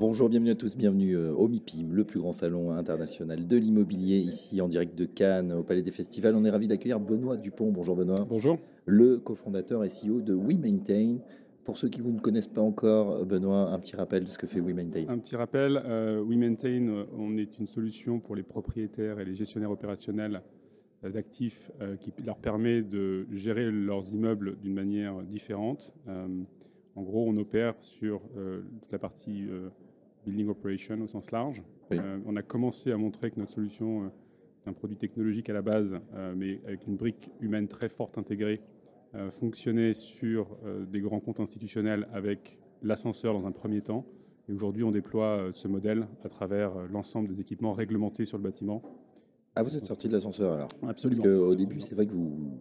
Bonjour, bienvenue à tous, bienvenue euh, au MIPIM, le plus grand salon international de l'immobilier, ici en direct de Cannes, au Palais des Festivals. On est ravi d'accueillir Benoît Dupont. Bonjour Benoît. Bonjour. Le cofondateur et CEO de WeMaintain. Pour ceux qui vous ne connaissent pas encore, Benoît, un petit rappel de ce que fait WeMaintain. Un petit rappel, euh, WeMaintain, euh, on est une solution pour les propriétaires et les gestionnaires opérationnels euh, d'actifs euh, qui leur permet de gérer leurs immeubles d'une manière différente. Euh, en gros, on opère sur euh, toute la partie building operation au sens large. Oui. Euh, on a commencé à montrer que notre solution euh, est un produit technologique à la base, euh, mais avec une brique humaine très forte intégrée, euh, fonctionnait sur euh, des grands comptes institutionnels avec l'ascenseur dans un premier temps. Et aujourd'hui, on déploie ce modèle à travers l'ensemble des équipements réglementés sur le bâtiment. Ah, vous êtes sorti de l'ascenseur alors? Parce Absolument. qu'au début, c'est vrai que vous,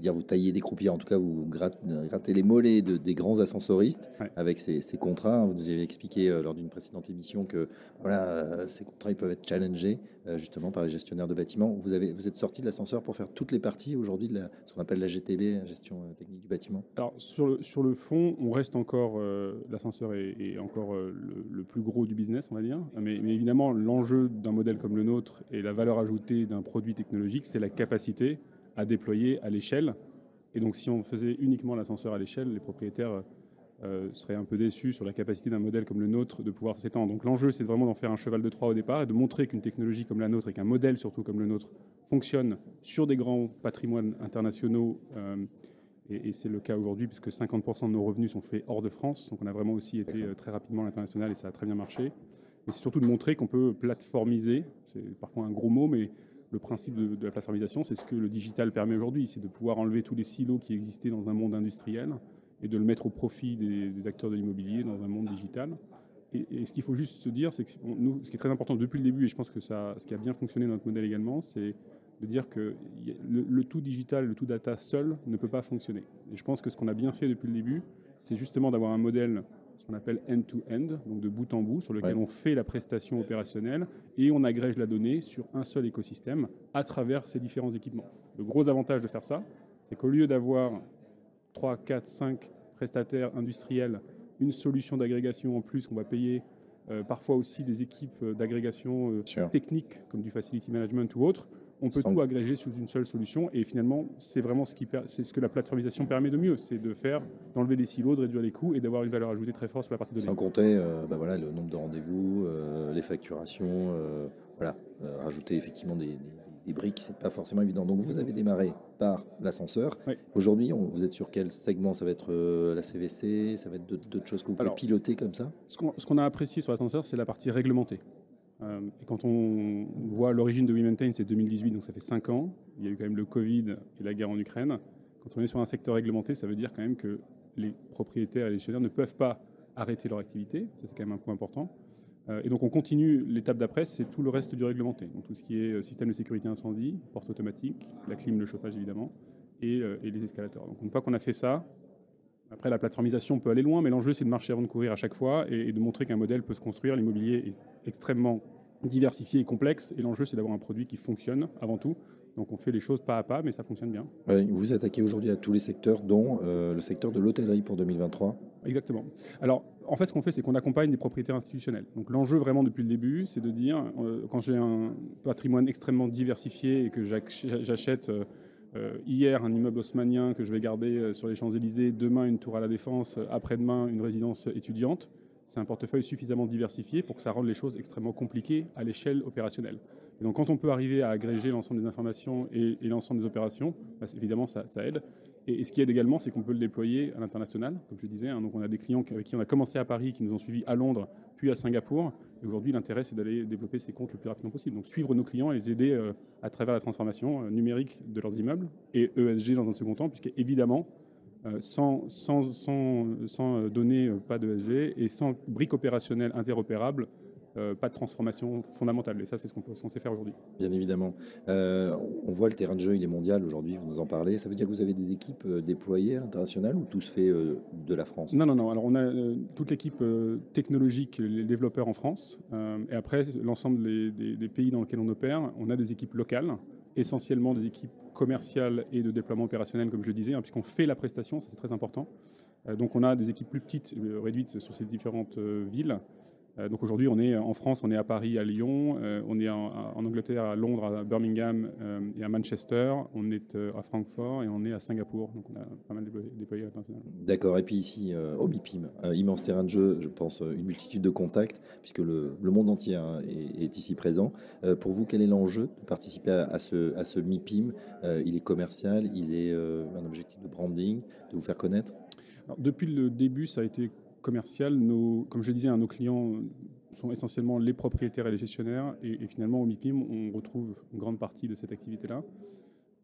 dire, vous taillez des croupiers, en tout cas, vous gratte- grattez les mollets de- des grands ascensoristes Ouais. avec ces, ces contrats. Vous nous avez expliqué euh, lors d'une précédente émission que voilà, euh, ces contrats ils peuvent être challengés euh, justement par les gestionnaires de bâtiments. Vous, avez, vous êtes sorti de l'ascenseur pour faire toutes les parties aujourd'hui de la, ce qu'on appelle la GTB, la gestion technique du bâtiment. Alors sur le, sur le fond, on reste encore, l'ascenseur est, est encore le, le plus gros du business, on va dire. Mais, mais évidemment, l'enjeu d'un modèle comme le nôtre et la valeur ajoutée d'un produit technologique, c'est la capacité à déployer à l'échelle. Et donc si on faisait uniquement l'ascenseur à l'échelle, les propriétaires euh, seraient un peu déçus sur la capacité d'un modèle comme le nôtre de pouvoir s'étendre. Donc l'enjeu, c'est vraiment d'en faire un cheval de Troie au départ et de montrer qu'une technologie comme la nôtre et qu'un modèle surtout comme le nôtre fonctionne sur des grands patrimoines internationaux. euh, et, c'est le cas aujourd'hui puisque 50% de nos revenus sont faits hors de France. Donc on a vraiment aussi été euh, très rapidement à l'international et ça a très bien marché. Mais c'est surtout de montrer qu'on peut plateformiser. C'est parfois un gros mot, mais le principe de, la plateformisation, c'est ce que le digital permet aujourd'hui. C'est de pouvoir enlever tous les silos qui existaient dans un monde industriel et de le mettre au profit des, acteurs de l'immobilier dans un monde digital. Et, ce qu'il faut juste se dire, c'est que nous, ce qui est très important depuis le début, et je pense que ça, ce qui a bien fonctionné dans notre modèle également, c'est de dire que le tout digital, le tout data seul ne peut pas fonctionner. Et je pense que ce qu'on a bien fait depuis le début, c'est justement d'avoir un modèle, ce qu'on appelle end-to-end, donc de bout en bout, sur lequel Ouais. on fait la prestation opérationnelle et on agrège la donnée sur un seul écosystème à travers ces différents équipements. Le gros avantage de faire ça, c'est qu'au lieu d'avoir 3, 4, 5 prestataires industriels, une solution d'agrégation en plus qu'on va payer, euh, parfois aussi des équipes euh, d'agrégation euh, Sûr. techniques comme du facility management ou autre, on peut tout agréger sous une seule solution et finalement c'est vraiment ce, qui c'est ce que la plateformisation permet de mieux, c'est de faire, d'enlever les silos, de réduire les coûts et d'avoir une valeur ajoutée très forte sur la partie donnée. Sans compter euh, bah voilà, le nombre de rendez-vous, euh, les facturations, euh, voilà, rajouter effectivement des, des- des briques, c'est pas forcément évident. Donc vous avez démarré par l'ascenseur. Oui. Aujourd'hui, vous êtes sur quel segment? Ça va être la CVC Ça va être d'autres d'autres choses que vous pouvez Alors, piloter comme ça? Ce qu'on ce qu'on a apprécié sur l'ascenseur, c'est la partie réglementée. Euh, et quand on voit l'origine de WeMaintain, c'est 2018, donc ça fait 5 ans. Il y a eu quand même le Covid et la guerre en Ukraine. Quand on est sur un secteur réglementé, ça veut dire quand même que les propriétaires et les gestionnaires ne peuvent pas arrêter leur activité. Ça, c'est quand même un point important. Euh, et donc, on continue. L'étape d'après, c'est tout le reste du réglementé. Donc, tout ce qui est euh, système de sécurité incendie, porte automatique, la clim, le chauffage évidemment, et, et les escalators. Donc, une fois qu'on a fait ça, après, la plateformisation peut aller loin, mais l'enjeu, c'est de marcher avant de courir à chaque fois et, et de montrer qu'un modèle peut se construire. L'immobilier est extrêmement diversifié et complexe, et l'enjeu, c'est d'avoir un produit qui fonctionne avant tout. Donc, on fait les choses pas à pas, mais ça fonctionne bien. Vous vous attaquez aujourd'hui à tous les secteurs, dont euh, le secteur de l'hôtellerie pour 2023. Exactement. Alors, en fait, ce qu'on fait, c'est qu'on accompagne des propriétaires institutionnels. Donc, l'enjeu vraiment depuis le début, c'est de dire, euh, quand j'ai un patrimoine extrêmement diversifié et que j'ach- j'achète euh, hier un immeuble haussmanien que je vais garder euh, sur les Champs-Élysées, demain une tour à la Défense, euh, après-demain une résidence étudiante, c'est un portefeuille suffisamment diversifié pour que ça rende les choses extrêmement compliquées à l'échelle opérationnelle. Donc, quand on peut arriver à agréger l'ensemble des informations et, l'ensemble des opérations, bah, évidemment, ça aide. Et, ce qui aide également, c'est qu'on peut le déployer à l'international, comme je disais. hein. donc, on a des clients avec qui on a commencé à Paris, qui nous ont suivis à Londres, puis à Singapour. Et aujourd'hui, l'intérêt, c'est d'aller développer ces comptes le plus rapidement possible. Donc, suivre nos clients et les aider euh, à travers la transformation euh, numérique de leurs immeubles et ESG dans un second temps, puisque évidemment, euh, sans, sans, données, pas d'ESG, et sans briques opérationnelles interopérables, euh, pas de transformation fondamentale. Et ça, c'est ce qu'on peut censé faire aujourd'hui. Bien évidemment. Euh, on voit le terrain de jeu, il est mondial aujourd'hui, vous nous en parlez. Ça veut dire que vous avez des équipes euh, déployées à l'international ou tout se fait de la France? Non, non, non. Alors on a toute l'équipe technologique, les développeurs en France. et après, l'ensemble des, des, pays dans lesquels on opère, on a des équipes locales, essentiellement des équipes commerciales et de déploiement opérationnel, comme je le disais, hein, puisqu'on fait la prestation, ça c'est très important. donc on a des équipes plus petites, réduites sur ces différentes villes. Euh, donc aujourd'hui, on est en France, on est à Paris, à Lyon, euh, on est en, Angleterre, à Londres, à Birmingham euh, et à Manchester, on est à Francfort et on est à Singapour. Donc on a pas mal déployé à l'international. D'accord. Et puis ici, au MIPIM, un immense terrain de jeu, je pense, une multitude de contacts, puisque le, monde entier hein, est, ici présent. pour vous, quel est l'enjeu de participer à, ce, à ce MIPIM? Il est commercial, il est un objectif de branding, de vous faire connaître? Depuis le début, ça a été commercial, nos, comme je disais, hein, nos clients sont essentiellement les propriétaires et les gestionnaires. Et, finalement, au MIPIM, on retrouve une grande partie de cette activité-là.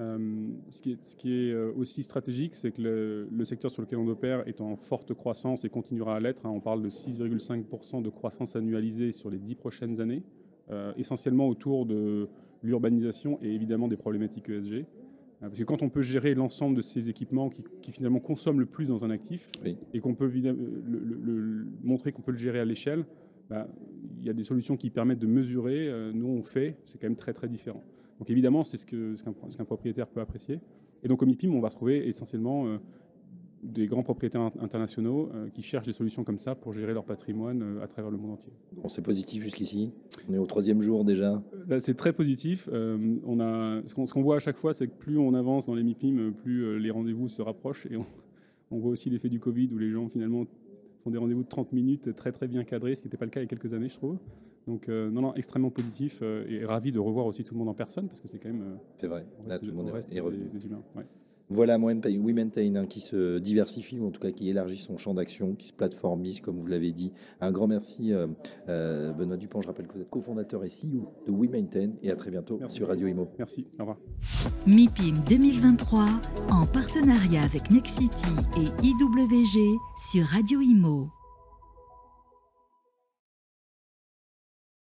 Euh, ce, qui est, euh, aussi stratégique, c'est que le, secteur sur lequel on opère est en forte croissance et continuera à l'être. Hein. On parle de 6,5% de croissance annualisée sur les 10 prochaines années, euh, essentiellement autour de l'urbanisation et évidemment des problématiques ESG. Euh, parce que quand on peut gérer l'ensemble de ces équipements qui, finalement consomment le plus dans un actif et qu'on peut le, montrer qu'on peut le gérer à l'échelle, bah, il y a des solutions qui permettent de mesurer. Euh, nous, on fait, c'est quand même très très différent. Donc évidemment, c'est ce qu'un ce qu'un propriétaire peut apprécier. Et donc au MIPIM, on va retrouver essentiellement euh, des grands propriétaires internationaux euh, qui cherchent des solutions comme ça pour gérer leur patrimoine euh, à travers le monde entier. Bon, c'est positif jusqu'ici. On est au troisième jour déjà. Bah, c'est très positif. Euh, on a, ce qu'on voit à chaque fois, c'est que plus on avance dans les MIPIM, plus les rendez-vous se rapprochent. Et on, voit aussi l'effet du Covid où les gens finalement font des rendez-vous de 30 minutes très très bien cadrés, ce qui n'était pas le cas il y a quelques années, je trouve. Donc non, non, extrêmement positif et ravi de revoir aussi tout le monde en personne parce que c'est quand même. c'est vrai. Là, tout le monde est, revenu. Des, humains. Voilà, We Maintain, hein, qui se diversifie, ou en tout cas qui élargit son champ d'action, qui se plateformise, comme vous l'avez dit. Un grand merci, euh, euh, Benoît Dupont. Je rappelle que vous êtes cofondateur et CEO de We Maintain, et à très bientôt sur Radio Imo. Merci, au revoir. MIPIM 2023, en partenariat avec Nexity et IWG sur Radio Imo.